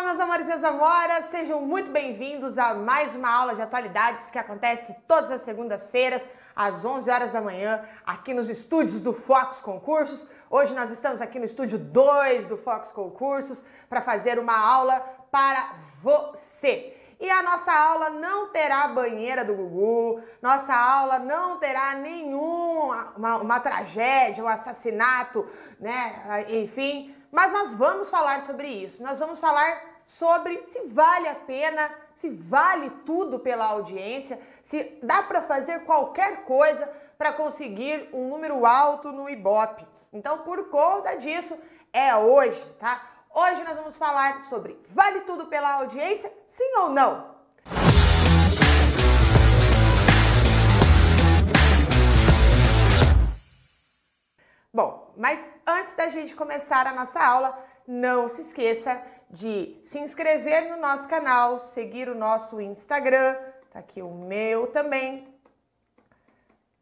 Olá, meus amores minhas amoras, sejam muito bem-vindos a mais uma aula de atualidades que acontece todas as segundas-feiras, às 11 horas da manhã, aqui nos estúdios do Fox Concursos. Hoje nós estamos aqui no estúdio 2 do Fox Concursos para fazer uma aula para você. E a nossa aula não terá banheira do Gugu, nossa aula não terá nenhuma uma, uma tragédia, um assassinato, né? Enfim, mas nós vamos falar sobre isso. Nós vamos falar sobre se vale a pena, se vale tudo pela audiência, se dá para fazer qualquer coisa para conseguir um número alto no Ibope. Então, por conta disso, é hoje, tá? Hoje nós vamos falar sobre vale tudo pela audiência, sim ou não? Bom, mas antes da gente começar a nossa aula, não se esqueça de se inscrever no nosso canal, seguir o nosso Instagram, tá aqui o meu também,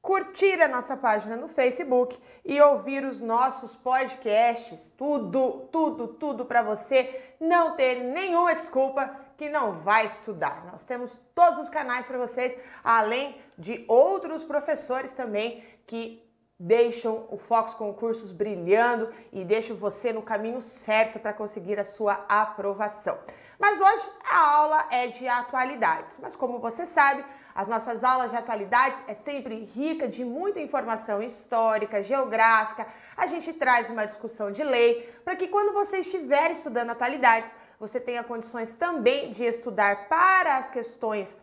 curtir a nossa página no Facebook e ouvir os nossos podcasts, tudo, tudo, tudo para você não ter nenhuma desculpa que não vai estudar. Nós temos todos os canais para vocês, além de outros professores também que deixam o Fox Concursos brilhando e deixam você no caminho certo para conseguir a sua aprovação. Mas hoje a aula é de atualidades, mas como você sabe, as nossas aulas de atualidades é sempre rica de muita informação histórica, geográfica. A gente traz uma discussão de lei para que quando você estiver estudando atualidades, você tenha condições também de estudar para as questões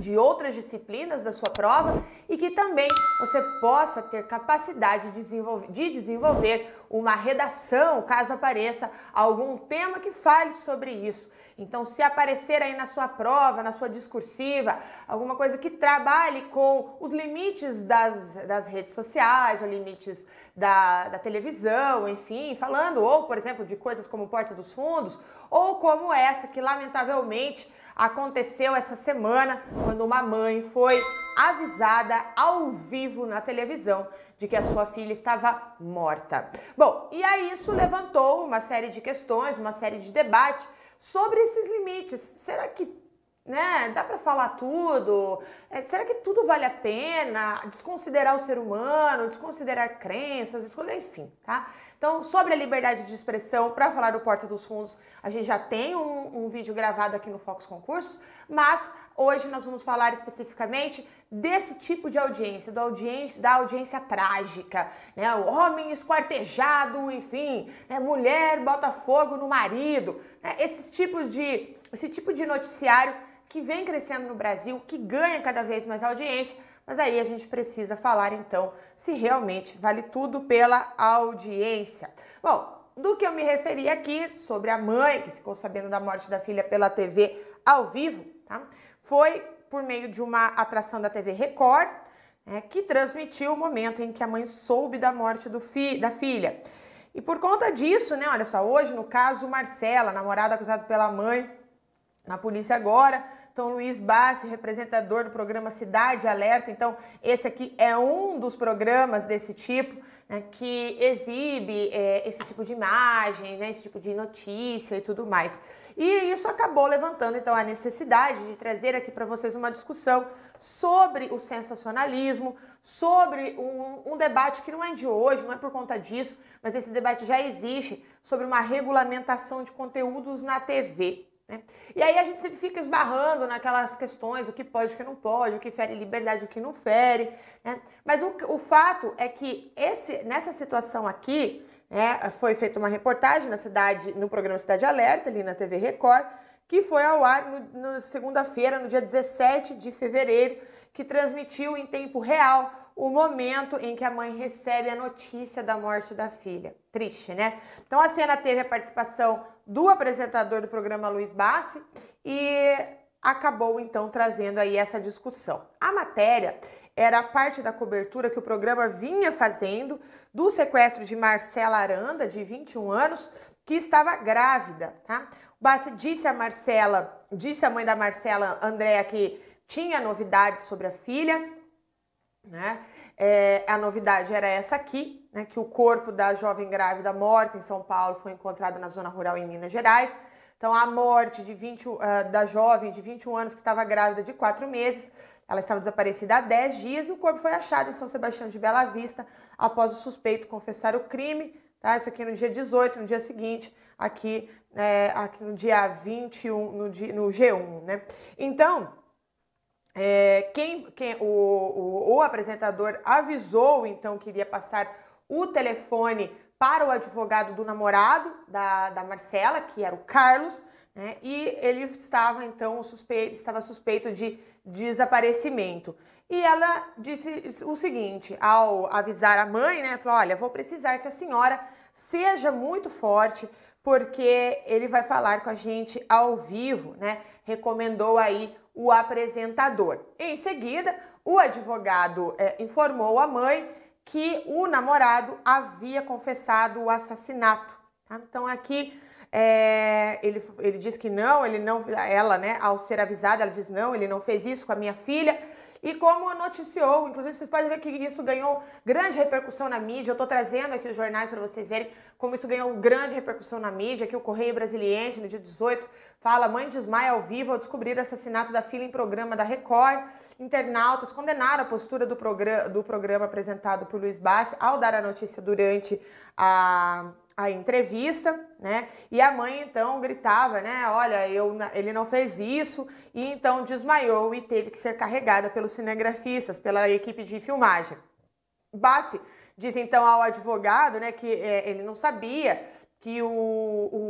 de outras disciplinas da sua prova e que também você possa ter capacidade de desenvolver, de desenvolver uma redação, caso apareça algum tema que fale sobre isso. Então, se aparecer aí na sua prova, na sua discursiva, alguma coisa que trabalhe com os limites das, das redes sociais, os limites da, da televisão, enfim, falando, ou, por exemplo, de coisas como Porta dos Fundos, ou como essa que, lamentavelmente, aconteceu essa semana, quando uma mãe foi avisada ao vivo na televisão de que a sua filha estava morta. Bom, e aí isso levantou uma série de questões, uma série de debate sobre esses limites. Será que né, dá para falar tudo? É, será que tudo vale a pena? Desconsiderar o ser humano, desconsiderar crenças, enfim, tá? Então, sobre a liberdade de expressão, para falar do Porta dos Fundos, a gente já tem um, um vídeo gravado aqui no Fox Concursos, mas hoje nós vamos falar especificamente desse tipo de audiência, do audiência da audiência trágica, né? O homem esquartejado, enfim, né? mulher bota fogo no marido, né? esses tipos de, esse tipo de noticiário que vem crescendo no Brasil, que ganha cada vez mais audiência mas aí a gente precisa falar então se realmente vale tudo pela audiência. Bom, do que eu me referi aqui sobre a mãe que ficou sabendo da morte da filha pela TV ao vivo, tá? Foi por meio de uma atração da TV Record, né, que transmitiu o momento em que a mãe soube da morte fi da filha. E por conta disso, né, olha só, hoje no caso Marcela, namorada acusada pela mãe na polícia agora, então, Luiz Bassi, representador do programa Cidade Alerta. Então, esse aqui é um dos programas desse tipo, né, que exibe é, esse tipo de imagem, né, esse tipo de notícia e tudo mais. E isso acabou levantando, então, a necessidade de trazer aqui para vocês uma discussão sobre o sensacionalismo, sobre um, um debate que não é de hoje, não é por conta disso, mas esse debate já existe, sobre uma regulamentação de conteúdos na TV. Né? E aí a gente sempre fica esbarrando naquelas questões, o que pode, o que não pode, o que fere liberdade, o que não fere. Né? Mas o, o fato é que esse, nessa situação aqui, né, foi feita uma reportagem na cidade, no programa Cidade Alerta, ali na TV Record, que foi ao ar no segunda-feira, no dia 17 de fevereiro, que transmitiu em tempo real o momento em que a mãe recebe a notícia da morte da filha. Triste, né? Então a cena teve a participação do apresentador do programa Luiz Bassi e acabou então trazendo aí essa discussão. A matéria era parte da cobertura que o programa vinha fazendo do sequestro de Marcela Aranda, de 21 anos, que estava grávida, tá? O Bassi disse a Marcela, disse a mãe da Marcela, Andréa, que tinha novidades sobre a filha, né? É, a novidade era essa aqui, né, que o corpo da jovem grávida morta em São Paulo foi encontrado na zona rural em Minas Gerais. Então, a morte de 20, uh, da jovem de 21 anos que estava grávida de 4 meses, ela estava desaparecida há 10 dias e o corpo foi achado em São Sebastião de Bela Vista após o suspeito confessar o crime. Tá? Isso aqui no dia 18, no dia seguinte, aqui, é, aqui no dia 21, no, dia, no G1. Né? Então, é, quem, quem o, o, o apresentador avisou então que iria passar o telefone para o advogado do namorado da, da Marcela, que era o Carlos, né? E ele estava então suspeito, estava suspeito de desaparecimento. E ela disse o seguinte, ao avisar a mãe, né, falou: "Olha, vou precisar que a senhora seja muito forte, porque ele vai falar com a gente ao vivo, né? Recomendou aí o apresentador. Em seguida, o advogado é, informou a mãe que o namorado havia confessado o assassinato. Tá? Então aqui é, ele, ele diz que não, ele não, ela, né, ao ser avisada, ela diz não, ele não fez isso com a minha filha. E como noticiou, inclusive vocês podem ver que isso ganhou grande repercussão na mídia. Eu estou trazendo aqui os jornais para vocês verem como isso ganhou grande repercussão na mídia. Aqui o Correio Brasiliense, no dia 18, fala: mãe desmaia ao vivo ao descobrir o assassinato da filha em programa da Record. Internautas condenaram a postura do, programa, do programa apresentado por Luiz Bassi ao dar a notícia durante a, a entrevista, né? E a mãe então gritava, né? Olha, eu, ele não fez isso e então desmaiou e teve que ser carregada pelos cinegrafistas, pela equipe de filmagem. Bassi diz então ao advogado, né, que é, ele não sabia que o,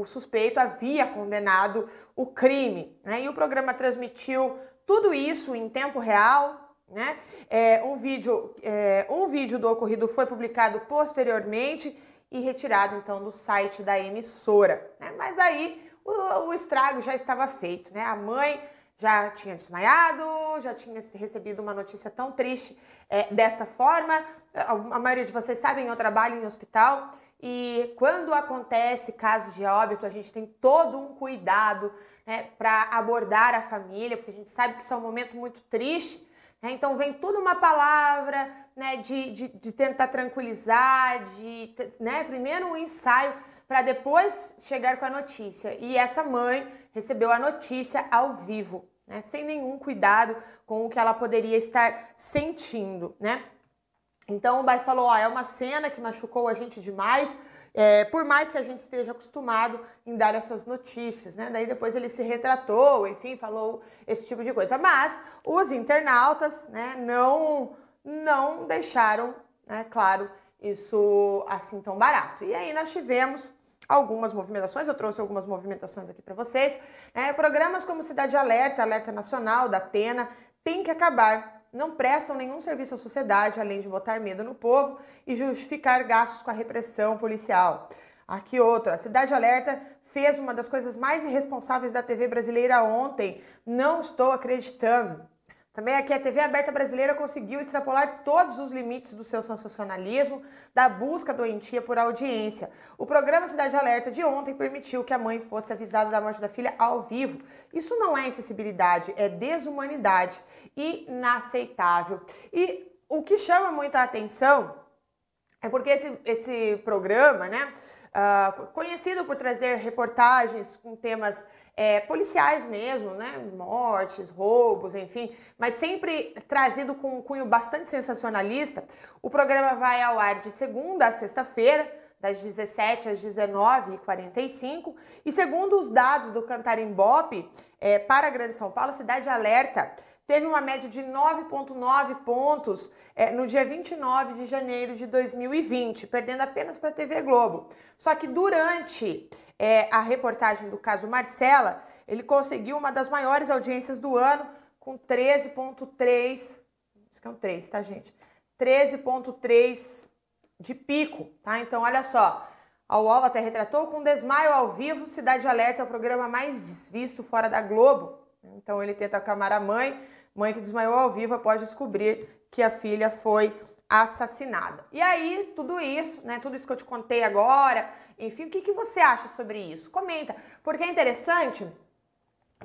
o, suspeito havia condenado o crime, né? E o programa transmitiu tudo isso em tempo real, né? É, um vídeo, é, um vídeo do ocorrido foi publicado posteriormente e retirado então do site da emissora. Né? Mas aí o, o, estrago já estava feito, né? A mãe já tinha desmaiado, já tinha recebido uma notícia tão triste é, desta forma. A, a maioria de vocês sabem, eu trabalho em hospital e quando acontece casos de óbito, a gente tem todo um cuidado né, para abordar a família, porque a gente sabe que isso é um momento muito triste. Né? Então vem tudo uma palavra né, de, de, de tentar tranquilizar, de né, primeiro um ensaio para depois chegar com a notícia. E essa mãe recebeu a notícia ao vivo, né, sem nenhum cuidado com o que ela poderia estar sentindo, né? Então o Baez falou: ó, é uma cena que machucou a gente demais, é, por mais que a gente esteja acostumado em dar essas notícias, né? Daí depois ele se retratou, enfim, falou esse tipo de coisa. Mas os internautas, né, não, não deixaram, né, claro, isso assim tão barato. E aí nós tivemos algumas movimentações, eu trouxe algumas movimentações aqui para vocês. Né? Programas como Cidade Alerta, Alerta Nacional, da Atena, tem que acabar não prestam nenhum serviço à sociedade, além de botar medo no povo e justificar gastos com a repressão policial. Aqui outra, a Cidade Alerta fez uma das coisas mais irresponsáveis da TV brasileira ontem. Não estou acreditando. Também aqui a TV aberta brasileira conseguiu extrapolar todos os limites do seu sensacionalismo, da busca doentia por audiência. O programa Cidade Alerta de ontem permitiu que a mãe fosse avisada da morte da filha ao vivo. Isso não é insensibilidade, é desumanidade. Inaceitável. E o que chama muita atenção é porque esse, esse programa, né, uh, conhecido por trazer reportagens com temas é, policiais mesmo, né? Mortes, roubos, enfim, mas sempre trazido com um cunho bastante sensacionalista. O programa vai ao ar de segunda a sexta-feira, das 17 às 19h45. E segundo os dados do Cantarimbope, é, para a Grande São Paulo, Cidade Alerta teve uma média de 9,9 pontos é, no dia 29 de janeiro de 2020, perdendo apenas para a TV Globo. Só que durante é, a reportagem do caso Marcela, ele conseguiu uma das maiores audiências do ano, com 13,3. Isso que é um 3, tá, gente? 13,3 de pico, tá? Então, olha só. A UOL até retratou com desmaio ao vivo, Cidade Alerta é o programa mais visto fora da Globo. Então, ele tenta acalmar a mãe. Mãe que desmaiou ao vivo após descobrir que a filha foi assassinada. E aí, tudo isso, né? Tudo isso que eu te contei agora, enfim, o que, que você acha sobre isso? Comenta, porque é interessante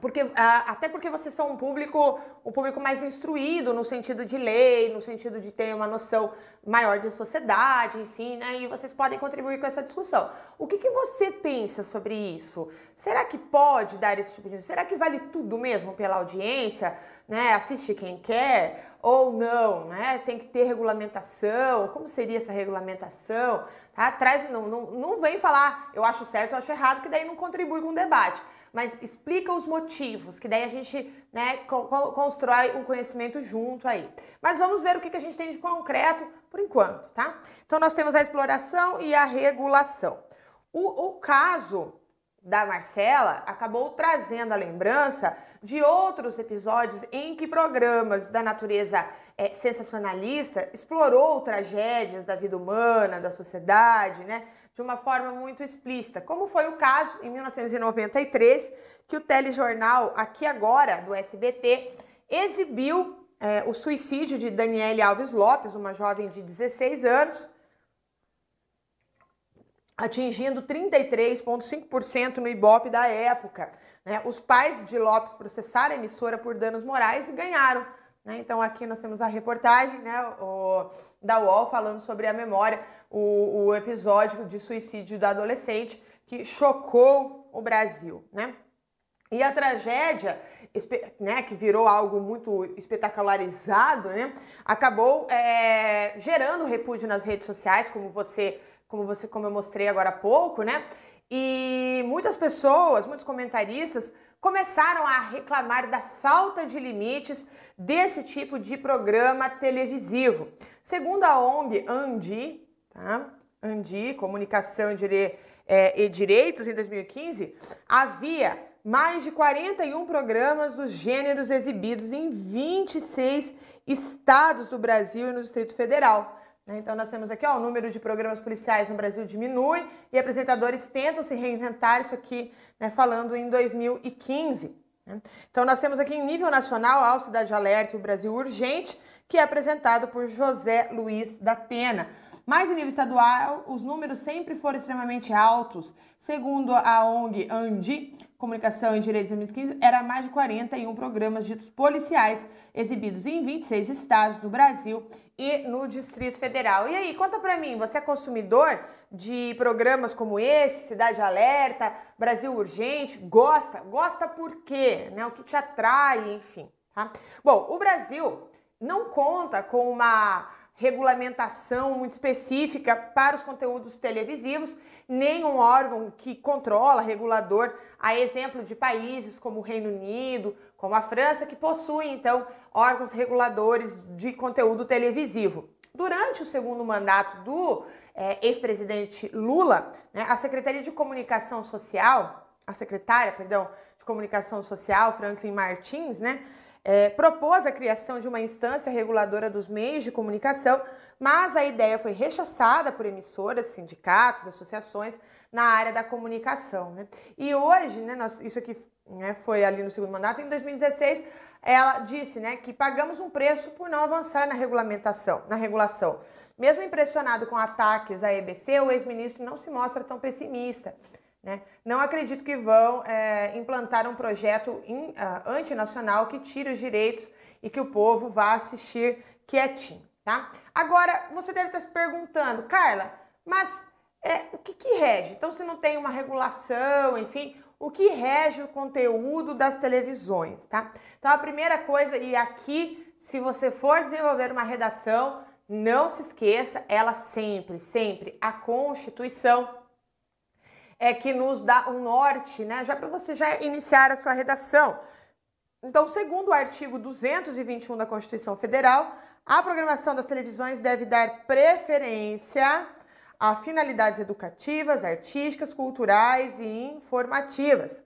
porque até porque vocês são um público um público mais instruído no sentido de lei, no sentido de ter uma noção maior de sociedade, enfim, né? E vocês podem contribuir com essa discussão. O que, que você pensa sobre isso? Será que pode dar esse tipo de... Será que vale tudo mesmo pela audiência, né? Assiste quem quer ou não, né? Tem que ter regulamentação. Como seria essa regulamentação? Tá? Traz, não, não, não vem falar eu acho certo, eu acho errado, que daí não contribui com o debate mas explica os motivos, que daí a gente né, co constrói um conhecimento junto aí. Mas vamos ver o que, que a gente tem de concreto por enquanto, tá? Então nós temos a exploração e a regulação. O, o caso da Marcela acabou trazendo a lembrança de outros episódios em que programas da natureza é, sensacionalista explorou tragédias da vida humana, da sociedade, né? De uma forma muito explícita, como foi o caso em 1993, que o telejornal Aqui Agora, do SBT, exibiu é, o suicídio de Daniele Alves Lopes, uma jovem de 16 anos, atingindo 33,5% no Ibope da época. Né? Os pais de Lopes processaram a emissora por danos morais e ganharam. Né? Então aqui nós temos a reportagem né, o, da UOL falando sobre a memória o, o episódio de suicídio da adolescente que chocou o Brasil, né? E a tragédia, né, que virou algo muito espetacularizado, né, acabou é, gerando repúdio nas redes sociais, como você, como você, como eu mostrei agora há pouco, né? E muitas pessoas, muitos comentaristas começaram a reclamar da falta de limites desse tipo de programa televisivo. Segundo a ONG Andi, tá? Andi, Comunicação é, e Direitos, em 2015, havia mais de 41 programas dos gêneros exibidos em 26 estados do Brasil e no Distrito Federal. Né? Então, nós temos aqui ó, o número de programas policiais no Brasil diminui e apresentadores tentam se reinventar, isso aqui né, falando em 2015. Né? Então, nós temos aqui em nível nacional a Cidade Alerta e o Brasil Urgente, que é apresentado por José Luiz da Pena. Mas em nível estadual, os números sempre foram extremamente altos. Segundo a ONG ANDI, Comunicação e Direitos 2015, era mais de 41 programas ditos policiais exibidos em 26 estados do Brasil e no Distrito Federal. E aí, conta pra mim, você é consumidor de programas como esse, Cidade Alerta, Brasil Urgente? Gosta? Gosta por quê? Né? O que te atrai, enfim. Tá? Bom, o Brasil não conta com uma regulamentação muito específica para os conteúdos televisivos, nem um órgão que controla, regulador, a exemplo de países como o Reino Unido, como a França, que possuem então órgãos reguladores de conteúdo televisivo. Durante o segundo mandato do é, ex-presidente Lula, né, a Secretaria de Comunicação Social, a secretária, perdão, de Comunicação Social, Franklin Martins, né, é, propôs a criação de uma instância reguladora dos meios de comunicação, mas a ideia foi rechaçada por emissoras, sindicatos, associações na área da comunicação. Né? E hoje, né, nós, isso aqui né, foi ali no segundo mandato, em 2016, ela disse né, que pagamos um preço por não avançar na regulamentação, na regulação. Mesmo impressionado com ataques à EBC, o ex-ministro não se mostra tão pessimista. Né? Não acredito que vão é, implantar um projeto in, uh, antinacional que tire os direitos e que o povo vá assistir quietinho. Tá? Agora, você deve estar se perguntando, Carla, mas é, o que, que rege? Então, se não tem uma regulação, enfim, o que rege o conteúdo das televisões, tá? Então, a primeira coisa, e aqui, se você for desenvolver uma redação, não se esqueça, ela sempre, sempre, a Constituição é que nos dá um norte, né? Já para você já iniciar a sua redação. Então, segundo o artigo 221 da Constituição Federal, a programação das televisões deve dar preferência a finalidades educativas, artísticas, culturais e informativas.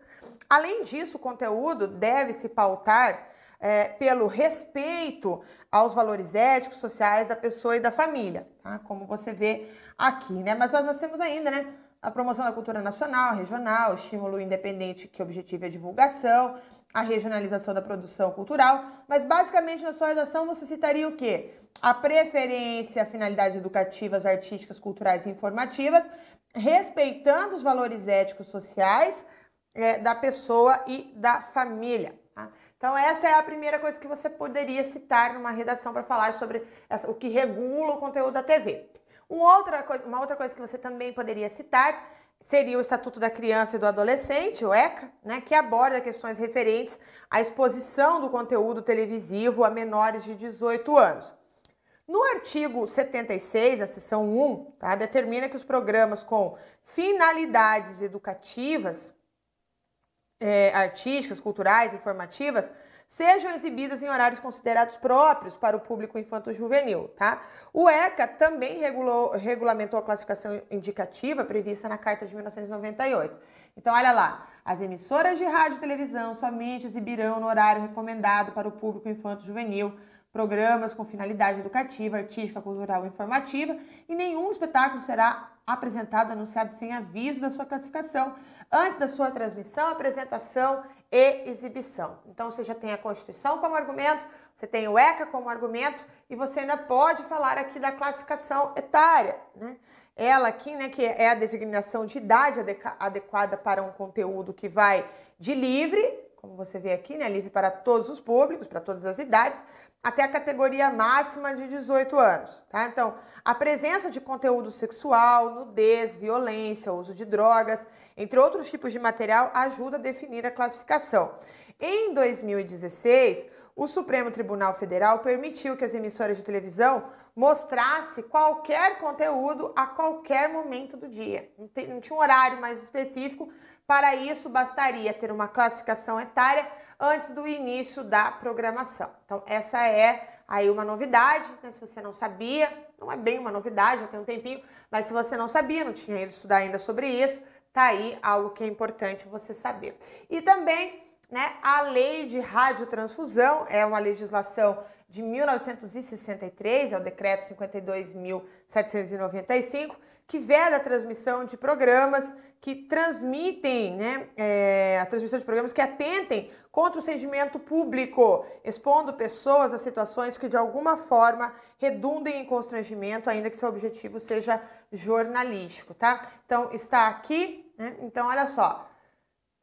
Além disso, o conteúdo deve se pautar é, pelo respeito aos valores éticos, sociais da pessoa e da família, tá? como você vê aqui, né? Mas nós, nós temos ainda, né? A promoção da cultura nacional, regional, estímulo independente que objetiva a divulgação, a regionalização da produção cultural, mas basicamente na sua redação você citaria o quê? A preferência a finalidades educativas, artísticas, culturais e informativas, respeitando os valores éticos sociais é, da pessoa e da família. Tá? Então, essa é a primeira coisa que você poderia citar numa redação para falar sobre essa, o que regula o conteúdo da TV. Uma outra, coisa, uma outra coisa que você também poderia citar seria o Estatuto da Criança e do Adolescente, o ECA, né, que aborda questões referentes à exposição do conteúdo televisivo a menores de 18 anos. No artigo 76, a seção 1, tá, determina que os programas com finalidades educativas, é, artísticas, culturais, informativas, sejam exibidas em horários considerados próprios para o público infanto-juvenil, tá? O ECA também regulou, regulamentou a classificação indicativa prevista na Carta de 1998. Então, olha lá, as emissoras de rádio e televisão somente exibirão no horário recomendado para o público infanto-juvenil programas com finalidade educativa, artística, cultural ou informativa, e nenhum espetáculo será apresentado, anunciado sem aviso da sua classificação, antes da sua transmissão, apresentação e exibição. Então você já tem a Constituição como argumento, você tem o ECA como argumento e você ainda pode falar aqui da classificação etária, né? Ela aqui, né, que é a designação de idade adequada para um conteúdo que vai de livre, como você vê aqui, né, livre para todos os públicos, para todas as idades, até a categoria máxima de 18 anos, tá? Então, a presença de conteúdo sexual, nudez, violência, uso de drogas, entre outros tipos de material, ajuda a definir a classificação. Em 2016, o Supremo Tribunal Federal permitiu que as emissoras de televisão mostrasse qualquer conteúdo a qualquer momento do dia. Não tinha um horário mais específico. Para isso, bastaria ter uma classificação etária antes do início da programação. Então, essa é aí uma novidade, né? se você não sabia, não é bem uma novidade, já tem um tempinho, mas se você não sabia, não tinha ido estudar ainda sobre isso, tá aí algo que é importante você saber. E também, né, a lei de radiotransfusão é uma legislação de 1963, é o decreto 52.795, que veda a transmissão de programas que transmitem, né, é, a transmissão de programas que atentem contra o sentimento público, expondo pessoas a situações que de alguma forma redundem em constrangimento, ainda que seu objetivo seja jornalístico, tá? Então está aqui, né? Então olha só.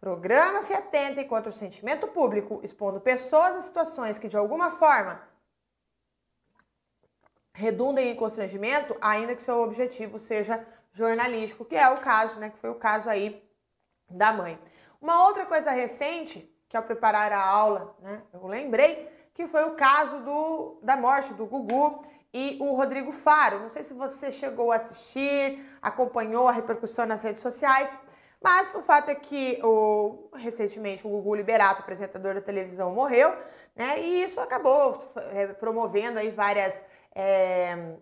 Programas que atentem contra o sentimento público, expondo pessoas a situações que de alguma forma redundem em constrangimento, ainda que seu objetivo seja jornalístico, que é o caso, né, que foi o caso aí da mãe. Uma outra coisa recente, que ao preparar a aula, né, eu lembrei que foi o caso do, da morte do Gugu e o Rodrigo Faro. Não sei se você chegou a assistir, acompanhou a repercussão nas redes sociais, mas o fato é que o, recentemente o Gugu Liberato, apresentador da televisão, morreu, né? E isso acabou é, promovendo aí várias é,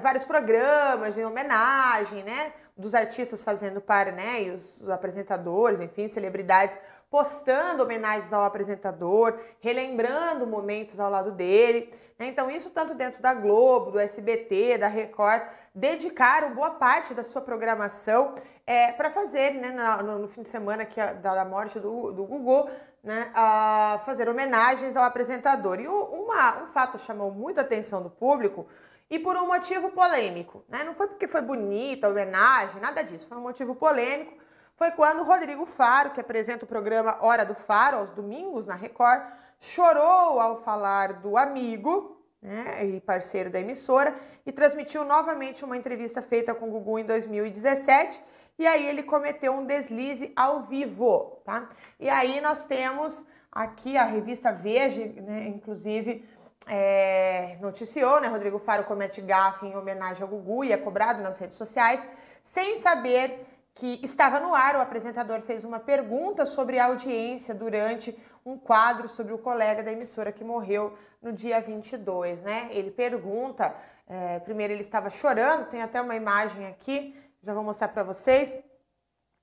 vários programas em homenagem, né? Dos artistas fazendo para, né? E os apresentadores, enfim, celebridades postando homenagens ao apresentador, relembrando momentos ao lado dele. Né? Então, isso tanto dentro da Globo, do SBT, da Record, dedicaram boa parte da sua programação é, para fazer, né, no, no, fim de semana que a, da morte do, do Gugu, né, a fazer homenagens ao apresentador. E uma, um fato chamou muito a atenção do público e por um motivo polêmico. Né? Não foi porque foi bonita a homenagem, nada disso, foi um motivo polêmico. Foi quando Rodrigo Faro, que apresenta o programa Hora do Faro, aos domingos na Record, chorou ao falar do amigo né, e parceiro da emissora e transmitiu novamente uma entrevista feita com o Gugu em 2017 e aí ele cometeu um deslize ao vivo, tá? E aí nós temos aqui a revista Veja, né, inclusive é, noticiou, né? Rodrigo Faro comete gafe em homenagem ao Gugu e é cobrado nas redes sociais, sem saber que estava no ar. O apresentador fez uma pergunta sobre a audiência durante um quadro sobre o colega da emissora que morreu no dia 22, né? Ele pergunta, é, primeiro ele estava chorando, tem até uma imagem aqui já vou mostrar para vocês,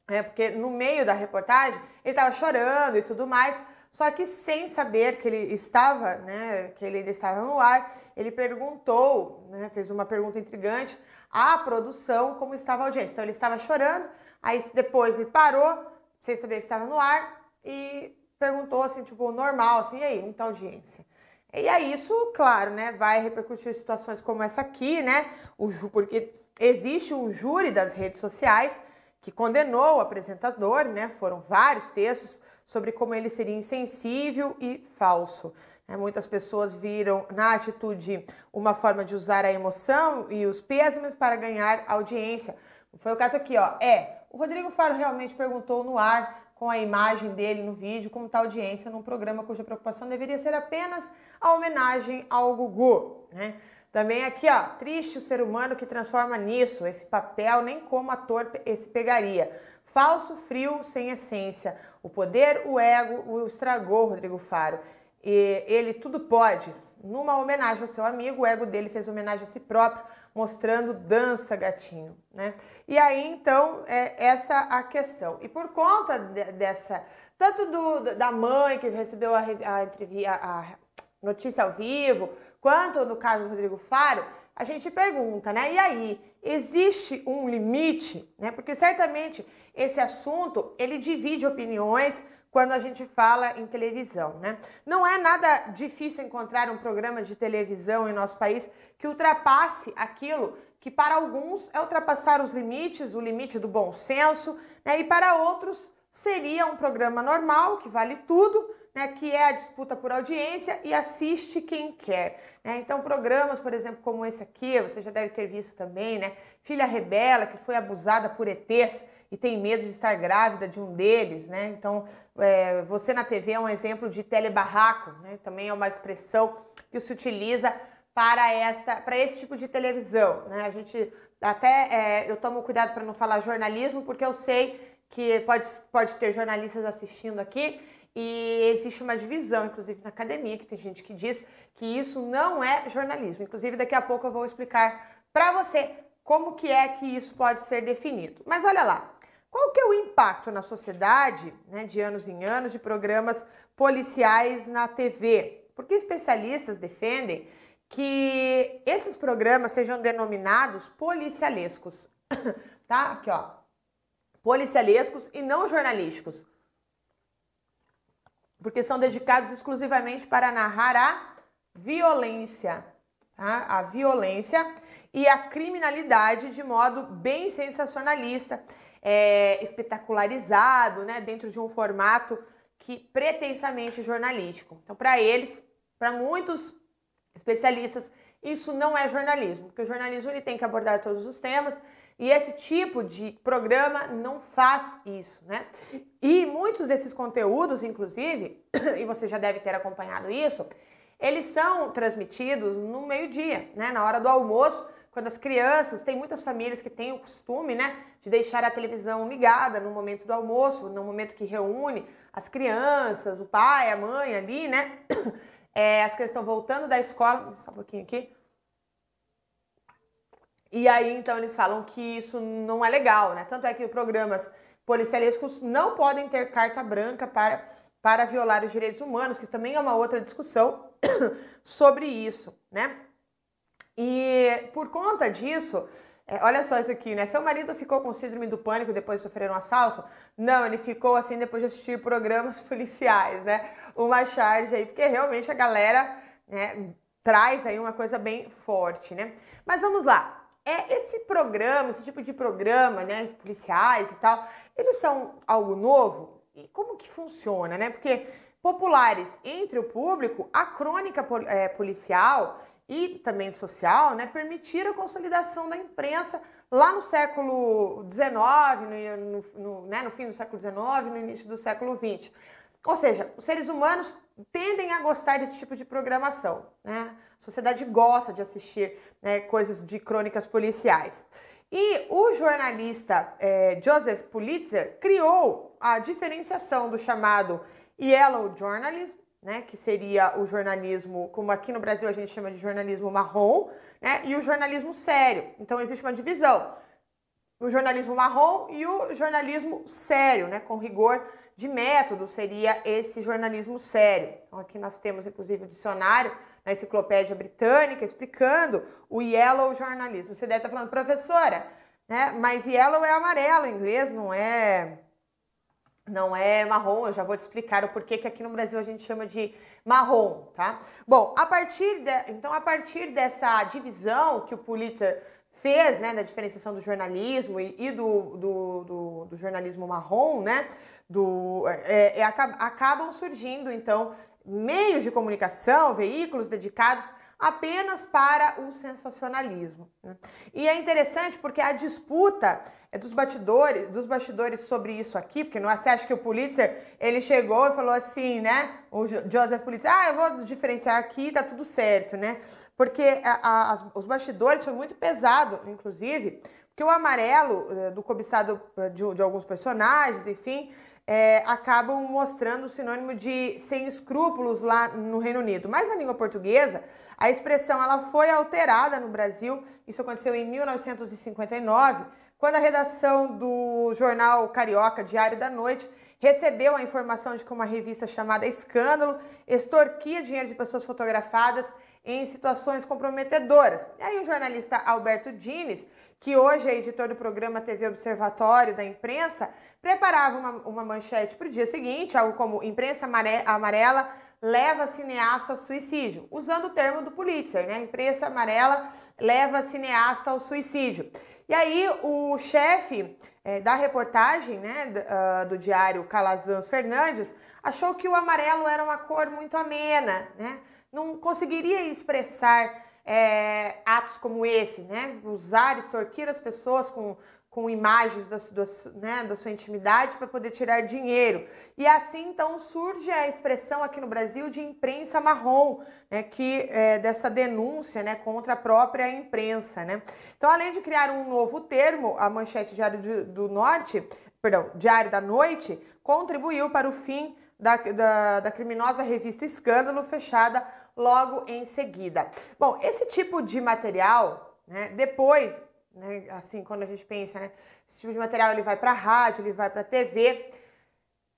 é, porque no meio da reportagem ele estava chorando e tudo mais, só que sem saber que ele estava, né, que ele ainda estava no ar, ele perguntou, né, fez uma pergunta intrigante à produção como estava a audiência. Então ele estava chorando, aí depois ele parou, sem saber que estava no ar, e perguntou assim, tipo, normal, assim, e aí, como está a audiência? E aí isso, claro, né, vai repercutir em situações como essa aqui, né, o, porque existe um júri das redes sociais que condenou o apresentador, né? Foram vários textos sobre como ele seria insensível e falso. É, muitas pessoas viram na atitude uma forma de usar a emoção e os pêsames para ganhar audiência. Foi o caso aqui, ó. É, o Rodrigo Faro realmente perguntou no ar com a imagem dele no vídeo, como está a audiência num programa cuja preocupação deveria ser apenas a homenagem ao Gugu, né? Também aqui, ó, triste o ser humano que transforma nisso, esse papel nem como ator esse pegaria. Falso, frio, sem essência. O poder, o ego, o estragou Rodrigo Faro. E ele tudo pode. Numa homenagem ao seu amigo, o ego dele fez homenagem a si próprio, mostrando dança gatinho, né? E aí então é essa a questão. E por conta de, dessa tanto do, da mãe que recebeu a, a, a notícia ao vivo, quanto no caso do Rodrigo Faro, a gente pergunta, né? E aí, existe um limite, né? Porque certamente esse assunto ele divide opiniões, quando a gente fala em televisão, né? Não é nada difícil encontrar um programa de televisão em nosso país que ultrapasse aquilo que para alguns é ultrapassar os limites, o limite do bom senso, né? E para outros seria um programa normal, que vale tudo, né, que é a disputa por audiência e assiste quem quer. Né? Então, programas, por exemplo, como esse aqui, você já deve ter visto também, né? Filha Rebela, que foi abusada por ETs e tem medo de estar grávida de um deles, né? Então, é, você na TV é um exemplo de telebarraco, né? Também é uma expressão que se utiliza para, essa, para esse tipo de televisão, né? A gente até, é, eu tomo cuidado para não falar jornalismo, porque eu sei que pode, pode ter jornalistas assistindo aqui e existe uma divisão, inclusive na academia, que tem gente que diz que isso não é jornalismo. Inclusive, daqui a pouco eu vou explicar para você como que é que isso pode ser definido. Mas olha lá, qual que é o impacto na sociedade, né, de anos em anos, de programas policiais na TV? Porque especialistas defendem que esses programas sejam denominados policialescos, tá? Aqui, ó, policialescos e não jornalísticos porque são dedicados exclusivamente para narrar a violência, tá? a violência e a criminalidade de modo bem sensacionalista, é, espetacularizado, né, dentro de um formato que pretensamente jornalístico. Então, para eles, para muitos especialistas, isso não é jornalismo, porque o jornalismo ele tem que abordar todos os temas e esse tipo de programa não faz isso, né? E muitos desses conteúdos, inclusive, e você já deve ter acompanhado isso, eles são transmitidos no meio-dia, né? Na hora do almoço, quando as crianças, tem muitas famílias que têm o costume, né, de deixar a televisão ligada no momento do almoço, no momento que reúne as crianças, o pai, a mãe ali, né? É, as crianças estão voltando da escola, só um pouquinho aqui. E aí, então, eles falam que isso não é legal, né? Tanto é que programas policialescos não podem ter carta branca para, para violar os direitos humanos, que também é uma outra discussão sobre isso, né? E por conta disso, é, olha só isso aqui, né? Seu marido ficou com síndrome do pânico depois de sofrer um assalto? Não, ele ficou assim depois de assistir programas policiais, né? Uma charge aí, porque realmente a galera né, traz aí uma coisa bem forte, né? Mas vamos lá é esse programa, esse tipo de programa, né, policiais e tal, eles são algo novo? E como que funciona, né? Porque populares entre o público, a crônica é, policial e também social, né, permitiram a consolidação da imprensa lá no século XIX, no, no, no, né, no fim do século XIX, no início do século XX. Ou seja, os seres humanos tendem a gostar desse tipo de programação, né? A sociedade gosta de assistir né, coisas de crônicas policiais. E o jornalista é, Joseph Pulitzer criou a diferenciação do chamado Yellow Journalism, né, que seria o jornalismo, como aqui no Brasil a gente chama de jornalismo marrom, né, e o jornalismo sério. Então existe uma divisão: o jornalismo marrom e o jornalismo sério, né, com rigor de método seria esse jornalismo sério. Então aqui nós temos inclusive o dicionário na enciclopédia britânica explicando o yellow jornalismo. Você deve estar falando, professora, né? Mas yellow é amarelo em inglês, não é não é marrom, eu já vou te explicar o porquê que aqui no Brasil a gente chama de marrom, tá? Bom, a partir de, então a partir dessa divisão que o Pulitzer fez, né, da diferenciação do jornalismo e, e do, do, do, do, jornalismo marrom, né, do, é, é, acabam surgindo, então, meios de comunicação, veículos dedicados apenas para o sensacionalismo. Né? E é interessante porque a disputa é dos bastidores, dos bastidores sobre isso aqui, porque não você acha que o Pulitzer ele chegou e falou assim, né? O Joseph Pulitzer, ah, eu vou diferenciar aqui, tá tudo certo, né? Porque a, a, os bastidores foi muito pesado, inclusive, porque o amarelo eh, do cobiçado eh, de, de alguns personagens, enfim, é, acabam mostrando o sinônimo de sem escrúpulos lá no Reino Unido. Mas na língua portuguesa, a expressão ela foi alterada no Brasil, isso aconteceu em 1959, quando a redação do jornal Carioca Diário da Noite recebeu a informação de que uma revista chamada Escândalo extorquia dinheiro de pessoas fotografadas em situações comprometedoras. E aí o jornalista Alberto Dines, que hoje é editor do programa TV Observatório da Imprensa, preparava uma, uma manchete para o dia seguinte, algo como imprensa amarela leva cineasta ao suicídio, usando o termo do Pulitzer, né? Imprensa amarela leva cineasta ao suicídio. E aí o chefe é, da reportagem, né, do, uh, do diário Calazans Fernandes, achou que o amarelo era uma cor muito amena, né? Não conseguiria expressar é, atos como esse, né? Usar, extorquir as pessoas com com imagens da, da, né, da sua intimidade para poder tirar dinheiro. E assim então surge a expressão aqui no Brasil de imprensa marrom, né, que é, dessa denúncia né, contra a própria imprensa. Né? Então, além de criar um novo termo, a manchete Diário de, do Norte, perdão, Diário da Noite, contribuiu para o fim da, da, da criminosa revista Escândalo, fechada logo em seguida. Bom, esse tipo de material, né, depois né? Assim, quando a gente pensa, né? Esse tipo de material ele vai para rádio, ele vai para TV,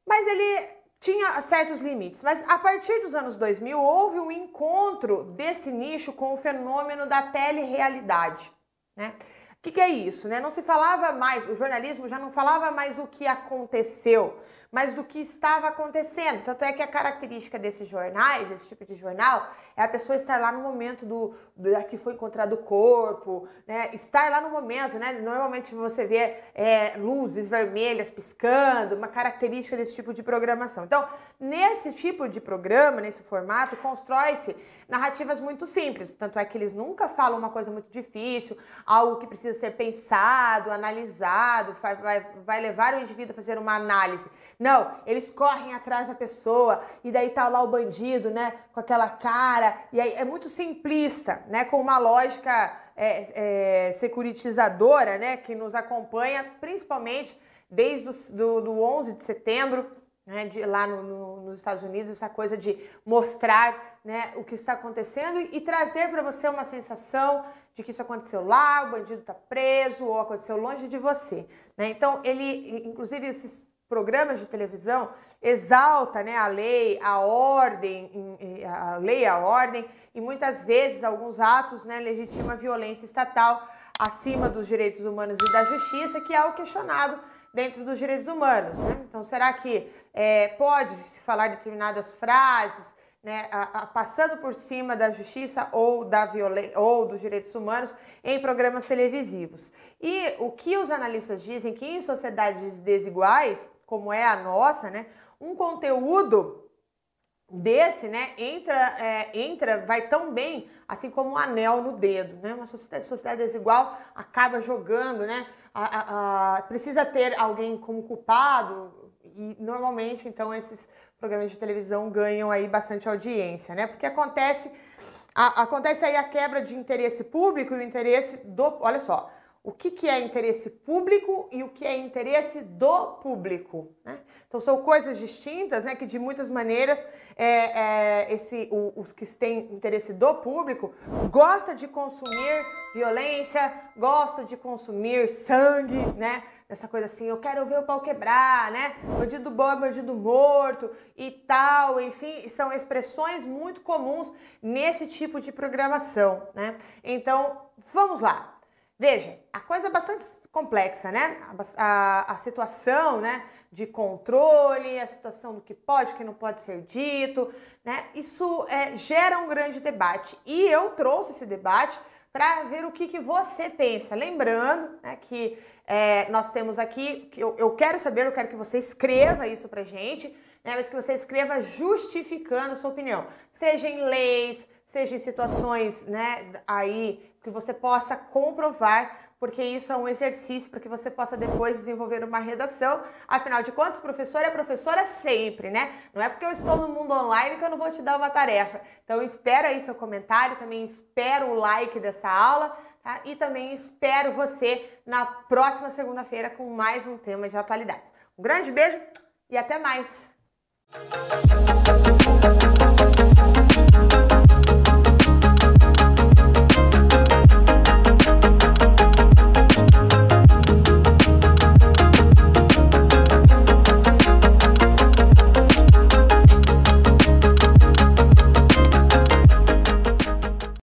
mas ele tinha certos limites. Mas a partir dos anos 2000 houve um encontro desse nicho com o fenômeno da telerealidade, né? O que, que é isso, né? Não se falava mais, o jornalismo já não falava mais o que aconteceu, mas do que estava acontecendo. Tanto é que a característica desses jornais, esse tipo de jornal, é a pessoa estar lá no momento do, do que foi encontrado o corpo, né? Estar lá no momento, né? Normalmente você vê é, luzes vermelhas piscando, uma característica desse tipo de programação. Então, nesse tipo de programa, nesse formato, constrói-se narrativas muito simples. Tanto é que eles nunca falam uma coisa muito difícil, algo que precisa ser pensado, analisado, vai, vai, vai levar o indivíduo a fazer uma análise. Não, eles correm atrás da pessoa e daí tá lá o bandido, né, com aquela cara. E aí é muito simplista, né, com uma lógica é, é, securitizadora, né, que nos acompanha principalmente desde o do, do 11 de setembro, né, de, lá no, no, nos Estados Unidos, essa coisa de mostrar né, o que está acontecendo e, e trazer para você uma sensação de que isso aconteceu lá, o bandido está preso ou aconteceu longe de você. Né? Então, ele, inclusive, esses programas de televisão exalta né, a lei, a ordem, a lei, a ordem, e muitas vezes alguns atos né, legitimam a violência estatal acima dos direitos humanos e da justiça, que é o questionado dentro dos direitos humanos. Né? Então, será que é, pode se falar determinadas frases, né, a, a, passando por cima da justiça ou, da ou dos direitos humanos em programas televisivos? E o que os analistas dizem que em sociedades desiguais, como é a nossa, né, um conteúdo desse, né, entra, é, entra, vai tão bem, assim como um anel no dedo, né? Uma sociedade, sociedade desigual acaba jogando, né? A, a, a, precisa ter alguém como culpado e normalmente, então, esses programas de televisão ganham aí bastante audiência, né? Porque acontece, acontece aí a quebra de interesse público e o interesse do, olha só, o que, que é interesse público e o que é interesse do público. Né? Então são coisas distintas, né? Que de muitas maneiras é, é, esse, o, os que têm interesse do público gosta de consumir violência, gosta de consumir sangue, né? Essa coisa assim, eu quero ver o pau quebrar, né? Bandido bom é bandido morto e tal, enfim, são expressões muito comuns nesse tipo de programação, né? Então, vamos lá. Veja, a coisa é bastante complexa, né? A, a, a, situação, né? De controle, a situação do que pode, que não pode ser dito, né? Isso é, gera um grande debate e eu trouxe esse debate para ver o que, que você pensa. Lembrando né, que é, nós temos aqui, eu, eu, quero saber, eu quero que você escreva isso para gente, né, mas que você escreva justificando sua opinião, seja em leis, seja em situações né, aí que você possa comprovar porque isso é um exercício para que você possa depois desenvolver uma redação. Afinal de contas, professor é professora sempre, né? Não é porque eu estou no mundo online que eu não vou te dar uma tarefa. Então, espero aí seu comentário, também espero o like dessa aula, tá? E também espero você na próxima segunda-feira com mais um tema de atualidades. Um grande beijo e até mais!